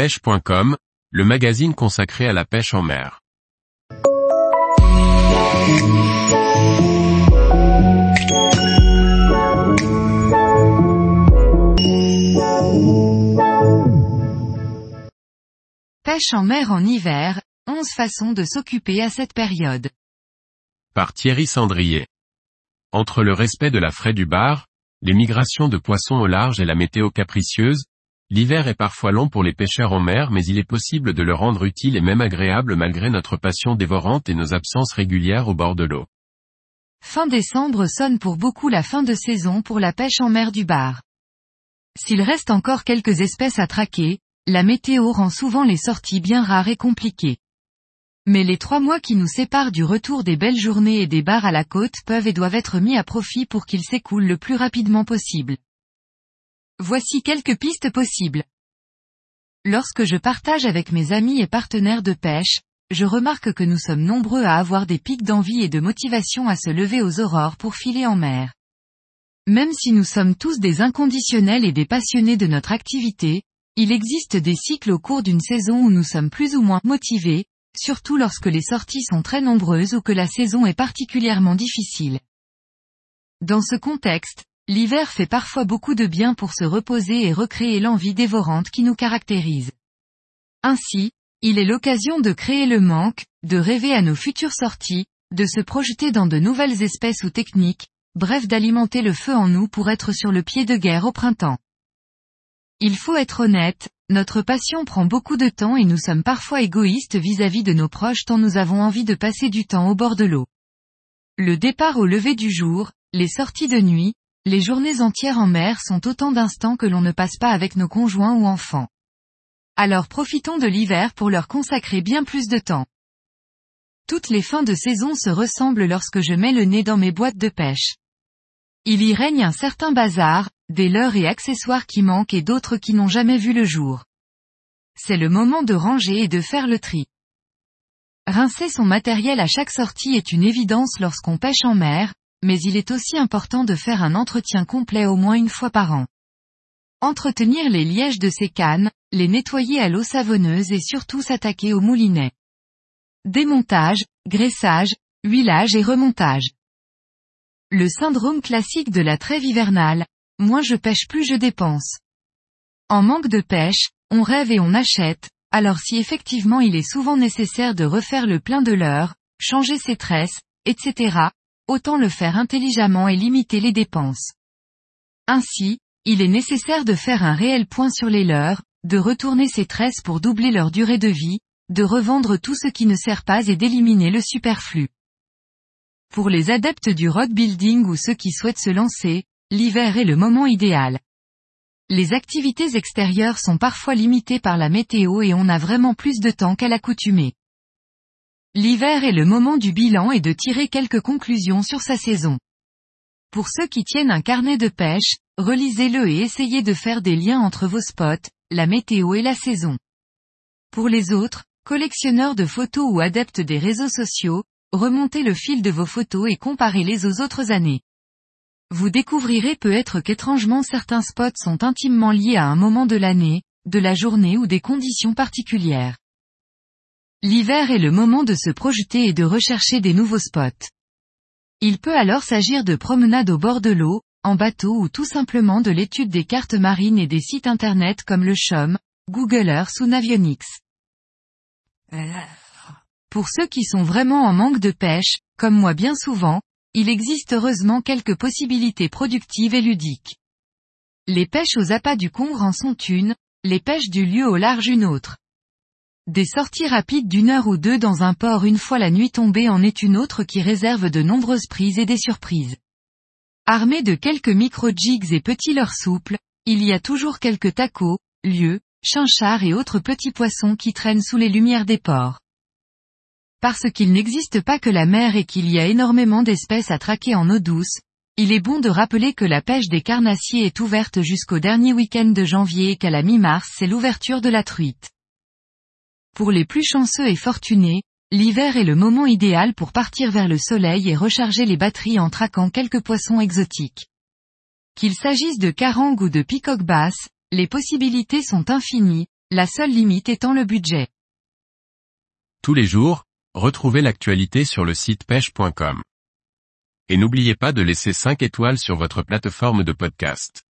pêche.com, le magazine consacré à la pêche en mer. Pêche en mer en hiver, 11 façons de s'occuper à cette période. Par Thierry Sandrier. Entre le respect de la fraie du bar, les migrations de poissons au large et la météo capricieuse, l'hiver est parfois long pour les pêcheurs en mer mais il est possible de le rendre utile et même agréable malgré notre passion dévorante et nos absences régulières au bord de l'eau. Fin décembre sonne pour beaucoup la fin de saison pour la pêche en mer du bar. S'il reste encore quelques espèces à traquer, la météo rend souvent les sorties bien rares et compliquées. Mais les trois mois qui nous séparent du retour des belles journées et des bars à la côte peuvent et doivent être mis à profit pour qu'ils s'écoulent le plus rapidement possible. Voici quelques pistes possibles. Lorsque je partage avec mes amis et partenaires de pêche, je remarque que nous sommes nombreux à avoir des pics d'envie et de motivation à se lever aux aurores pour filer en mer. Même si nous sommes tous des inconditionnels et des passionnés de notre activité, il existe des cycles au cours d'une saison où nous sommes plus ou moins motivés, surtout lorsque les sorties sont très nombreuses ou que la saison est particulièrement difficile. Dans ce contexte, l'hiver fait parfois beaucoup de bien pour se reposer et recréer l'envie dévorante qui nous caractérise. Ainsi, il est l'occasion de créer le manque, de rêver à nos futures sorties, de se projeter dans de nouvelles espèces ou techniques, bref d'alimenter le feu en nous pour être sur le pied de guerre au printemps. Il faut être honnête, notre passion prend beaucoup de temps et nous sommes parfois égoïstes vis-à-vis de nos proches tant nous avons envie de passer du temps au bord de l'eau. Le départ au lever du jour, les sorties de nuit, les journées entières en mer sont autant d'instants que l'on ne passe pas avec nos conjoints ou enfants. Alors profitons de l'hiver pour leur consacrer bien plus de temps. Toutes les fins de saison se ressemblent lorsque je mets le nez dans mes boîtes de pêche. Il y règne un certain bazar, des leurres et accessoires qui manquent et d'autres qui n'ont jamais vu le jour. C'est le moment de ranger et de faire le tri. Rincer son matériel à chaque sortie est une évidence lorsqu'on pêche en mer, mais il est aussi important de faire un entretien complet au moins une fois par an. Entretenir les lièges de ces cannes, les nettoyer à l'eau savonneuse et surtout s'attaquer au moulinet. Démontage, graissage, huilage et remontage. Le syndrome classique de la trêve hivernale, moins je pêche plus je dépense. En manque de pêche, on rêve et on achète, alors si effectivement il est souvent nécessaire de refaire le plein de l'heure, changer ses tresses, etc., autant le faire intelligemment et limiter les dépenses. Ainsi, il est nécessaire de faire un réel point sur les leurs, de retourner ses tresses pour doubler leur durée de vie, de revendre tout ce qui ne sert pas et d'éliminer le superflu. Pour les adeptes du rock building ou ceux qui souhaitent se lancer, l'hiver est le moment idéal. Les activités extérieures sont parfois limitées par la météo et on a vraiment plus de temps qu'à l'accoutumée. L'hiver est le moment du bilan et de tirer quelques conclusions sur sa saison. Pour ceux qui tiennent un carnet de pêche, relisez-le et essayez de faire des liens entre vos spots, la météo et la saison. Pour les autres, collectionneurs de photos ou adeptes des réseaux sociaux, remontez le fil de vos photos et comparez-les aux autres années. Vous découvrirez peut-être qu'étrangement certains spots sont intimement liés à un moment de l'année, de la journée ou des conditions particulières. L'hiver est le moment de se projeter et de rechercher des nouveaux spots. Il peut alors s'agir de promenades au bord de l'eau, en bateau ou tout simplement de l'étude des cartes marines et des sites internet comme le CHOM, Google Earth ou Navionics. Pour ceux qui sont vraiment en manque de pêche, comme moi bien souvent, il existe heureusement quelques possibilités productives et ludiques. Les pêches aux appâts du Congre en sont une, les pêches du lieu au large une autre. Des sorties rapides d'une heure ou deux dans un port une fois la nuit tombée en est une autre qui réserve de nombreuses prises et des surprises. Armé de quelques micro-jigs et petits leurres souples, il y a toujours quelques tacos, lieux, chinchards et autres petits poissons qui traînent sous les lumières des ports. Parce qu'il n'existe pas que la mer et qu'il y a énormément d'espèces à traquer en eau douce, il est bon de rappeler que la pêche des carnassiers est ouverte jusqu'au dernier week-end de janvier et qu'à la mi-mars c'est l'ouverture de la truite. Pour les plus chanceux et fortunés, l'hiver est le moment idéal pour partir vers le soleil et recharger les batteries en traquant quelques poissons exotiques. Qu'il s'agisse de carangue ou de picoque basse, les possibilités sont infinies, la seule limite étant le budget. Tous les jours, retrouvez l'actualité sur le site pêche.com. Et n'oubliez pas de laisser 5 étoiles sur votre plateforme de podcast.